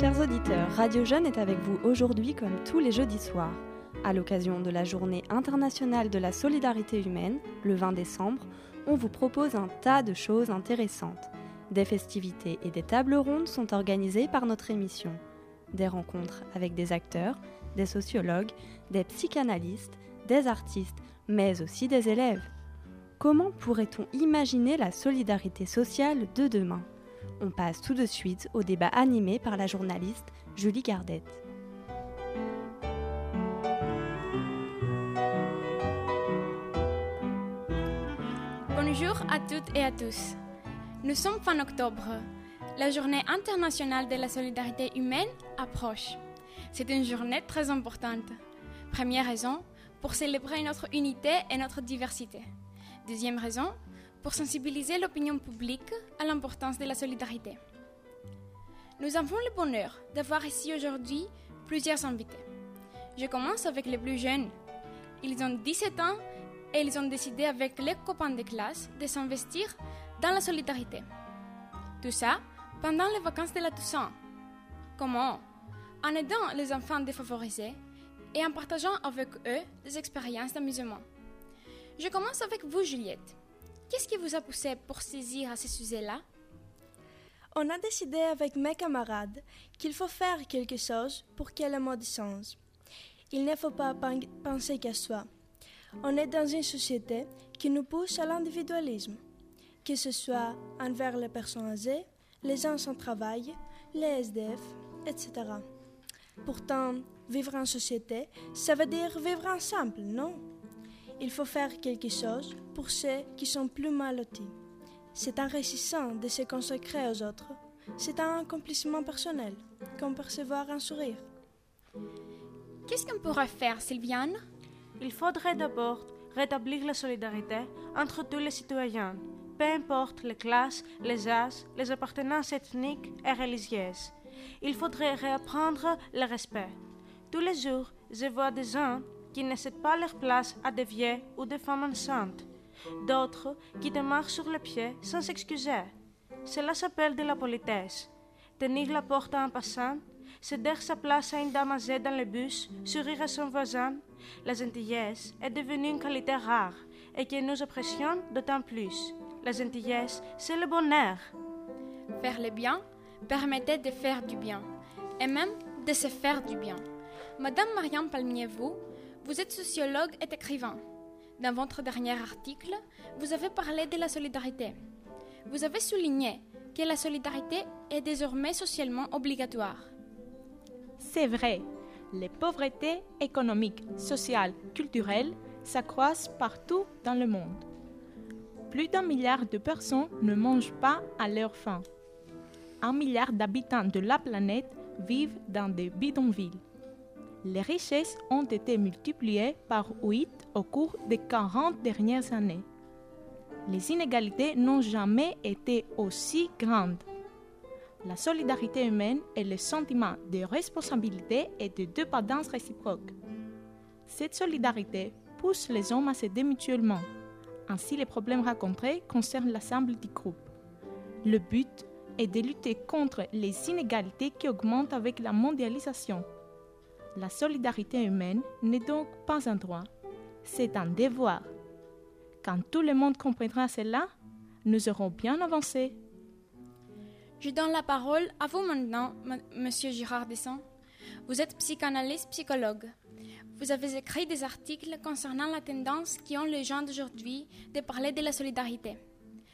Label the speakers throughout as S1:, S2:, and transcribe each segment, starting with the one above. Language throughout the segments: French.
S1: Chers auditeurs, Radio Jeune est avec vous aujourd'hui comme tous les jeudis soirs. À l'occasion de la Journée internationale de la solidarité humaine, le 20 décembre, on vous propose un tas de choses intéressantes. Des festivités et des tables rondes sont organisées par notre émission. Des rencontres avec des acteurs, des sociologues, des psychanalystes, des artistes, mais aussi des élèves. Comment pourrait-on imaginer la solidarité sociale de demain? On passe tout de suite au débat animé par la journaliste Julie Gardette.
S2: Bonjour à toutes et à tous. Nous sommes fin octobre. La journée internationale de la solidarité humaine approche. C'est une journée très importante. Première raison, pour célébrer notre unité et notre diversité. Deuxième raison, pour sensibiliser l'opinion publique à l'importance de la solidarité. Nous avons le bonheur d'avoir ici aujourd'hui plusieurs invités. Je commence avec les plus jeunes. Ils ont 17 ans et ils ont décidé avec les copains de classe de s'investir dans la solidarité. Tout ça pendant les vacances de la Toussaint. Comment? En aidant les enfants défavorisés et en partageant avec eux des expériences d'amusement. Je commence avec vous, Juliette. Qu'est-ce qui vous a poussé pour saisir à ce sujet-là?
S3: On a décidé avec mes camarades qu'il faut faire quelque chose pour que le monde change. Il ne faut pas penser qu'à soi. On est dans une société qui nous pousse à l'individualisme, que ce soit envers les personnes âgées, les gens sans travail, les SDF, etc. Pourtant, vivre en société, ça veut dire vivre ensemble, non? Il faut faire quelque chose pour ceux qui sont plus mal lotis. C'est un récissant de se consacrer aux autres. C'est un accomplissement personnel, comme percevoir un sourire.
S2: Qu'est-ce qu'on pourrait faire, Sylviane?
S4: Il faudrait d'abord rétablir la solidarité entre tous les citoyens, peu importe les classes, les âges, les appartenances ethniques et religieuses. Il faudrait réapprendre le respect. Tous les jours, je vois des gens qui ne cèdent pas leur place à des vieux ou des femmes enceintes, d'autres qui te marchent sur le pied sans s'excuser. Cela s'appelle de la politesse. Tenir la porte à un passant, céder sa place à une dame âgée dans le bus, sourire à son voisin, la gentillesse est devenue une qualité rare et que nous apprécions d'autant plus. La gentillesse, c'est le bonheur.
S2: Faire le bien permettait de faire du bien, et même de se faire du bien. Madame Marianne Palmier-vous, vous êtes sociologue et écrivain. Dans votre dernier article, vous avez parlé de la solidarité. Vous avez souligné que la solidarité est désormais socialement obligatoire.
S5: C'est vrai, les pauvretés économiques, sociales, culturelles s'accroissent partout dans le monde. Plus d'un milliard de personnes ne mangent pas à leur faim. Un milliard d'habitants de la planète vivent dans des bidonvilles. Les richesses ont été multipliées par 8 au cours des 40 dernières années. Les inégalités n'ont jamais été aussi grandes. La solidarité humaine est le sentiment de responsabilité et de dépendance réciproque. Cette solidarité pousse les hommes à s'aider mutuellement. Ainsi, les problèmes rencontrés concernent l'ensemble du groupe. Le but est de lutter contre les inégalités qui augmentent avec la mondialisation. La solidarité humaine n'est donc pas un droit, c'est un devoir. Quand tout le monde comprendra cela, nous aurons bien avancé.
S2: Je donne la parole à vous maintenant, Monsieur Girard Desson. Vous êtes psychanalyste psychologue. Vous avez écrit des articles concernant la tendance qu'ont les gens d'aujourd'hui de parler de la solidarité.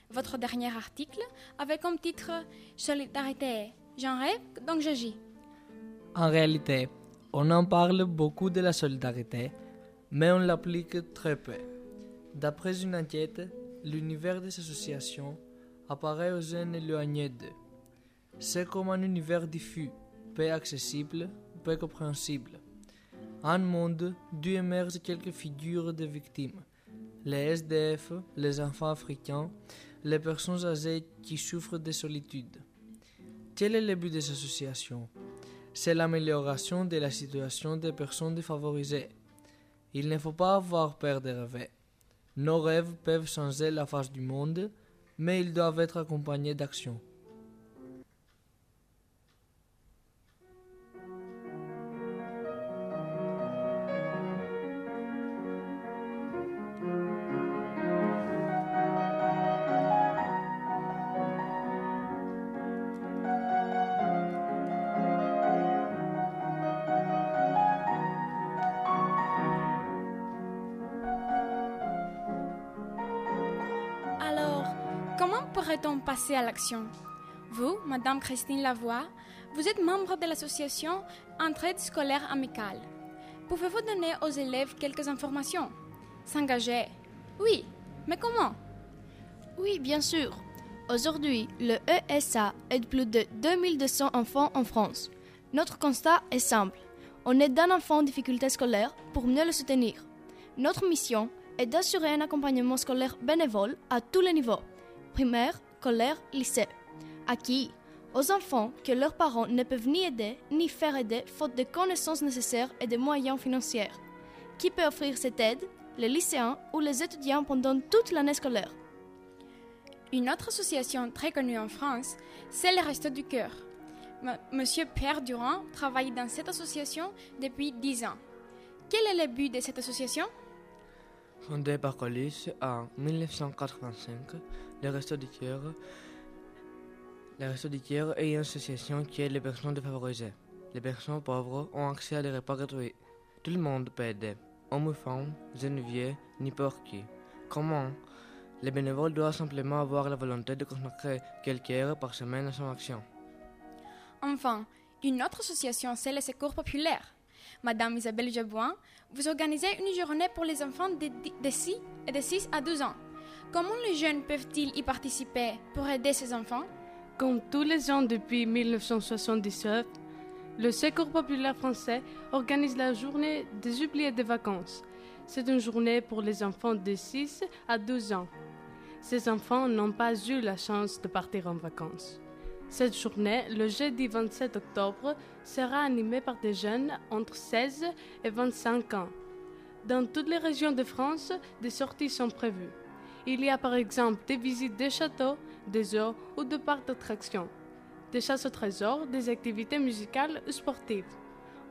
S2: Votre dernier article avait comme titre Solidarité. J'en rêve, donc j'agis.
S6: En réalité, on en parle beaucoup de la solidarité, mais on l'applique très peu. D'après une enquête, l'univers des associations apparaît aux jeunes éloignés d'eux. C'est comme un univers diffus, peu accessible, peu compréhensible. Un monde d'où émergent quelques figures de victimes. Les SDF, les enfants africains, les personnes âgées qui souffrent de solitude. Quel est le but des associations? C'est l'amélioration de la situation des personnes défavorisées. Il ne faut pas avoir peur de rêver. Nos rêves peuvent changer la face du monde, mais ils doivent être accompagnés d'action.
S2: Devrait-on passer à l'action? Vous, Madame Christine Lavoie, vous êtes membre de l'association Entraide scolaire amicale. Pouvez-vous donner aux élèves quelques informations? S'engager? Oui, mais comment?
S7: Oui, bien sûr. Aujourd'hui, le ESA aide plus de 2200 enfants en France. Notre constat est simple. On aide un enfant en difficulté scolaire pour mieux le soutenir. Notre mission est d'assurer un accompagnement scolaire bénévole à tous les niveaux, primaire, collège, lycée. À qui Aux enfants que leurs parents ne peuvent ni aider ni faire aider faute de connaissances nécessaires et de moyens financiers. Qui peut offrir cette aide? Les lycéens ou les étudiants pendant toute l'année scolaire.
S2: Une autre association très connue en France, c'est le Resto du Cœur. Monsieur Pierre Durand travaille dans cette association depuis 10 ans. Quel est le but de cette association?
S6: Fondée par Colis en 1985, le Resto du Cœur le Resto du Cœur est une association qui aide les personnes défavorisées. Les personnes pauvres ont accès à des repas gratuits. Tout le monde peut aider, hommes ou femmes, jeunes vieux, n'importe qui. Comment? Les bénévoles doivent simplement avoir la volonté de consacrer quelques heures par semaine à son action.
S2: Enfin, une autre association, c'est le Secours populaire. Madame Isabelle Jabouin, vous organisez une journée pour les enfants de, de, 6, de 6 à 12 ans. Comment les jeunes peuvent-ils y participer pour aider ces enfants?
S8: Comme tous les ans depuis 1977, le Secours populaire français organise la journée des oubliés de vacances. C'est une journée pour les enfants de 6 à 12 ans. Ces enfants n'ont pas eu la chance de partir en vacances. Cette journée, le jeudi 27 octobre, sera animée par des jeunes entre 16 et 25 ans. Dans toutes les régions de France, des sorties sont prévues. Il y a par exemple des visites des châteaux, des zoos ou de parcs d'attractions, des chasses au trésor, des activités musicales ou sportives.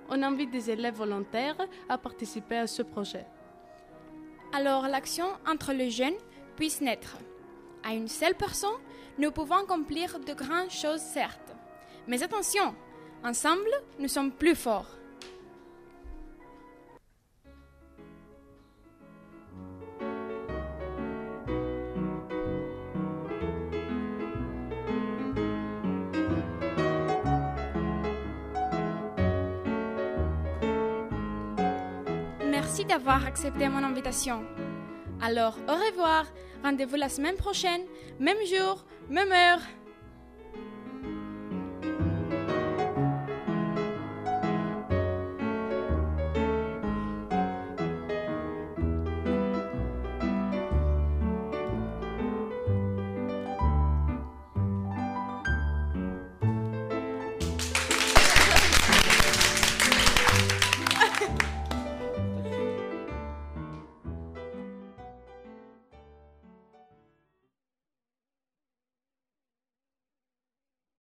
S8: On invite des élèves volontaires à participer à ce projet.
S2: Alors l'action entre les jeunes puisse naître. À une seule personne, nous pouvons accomplir de grandes choses, certes. Mais attention, ensemble, nous sommes plus forts. Merci d'avoir accepté mon invitation. Alors, au revoir. Rendez-vous la semaine prochaine, même jour, même heure.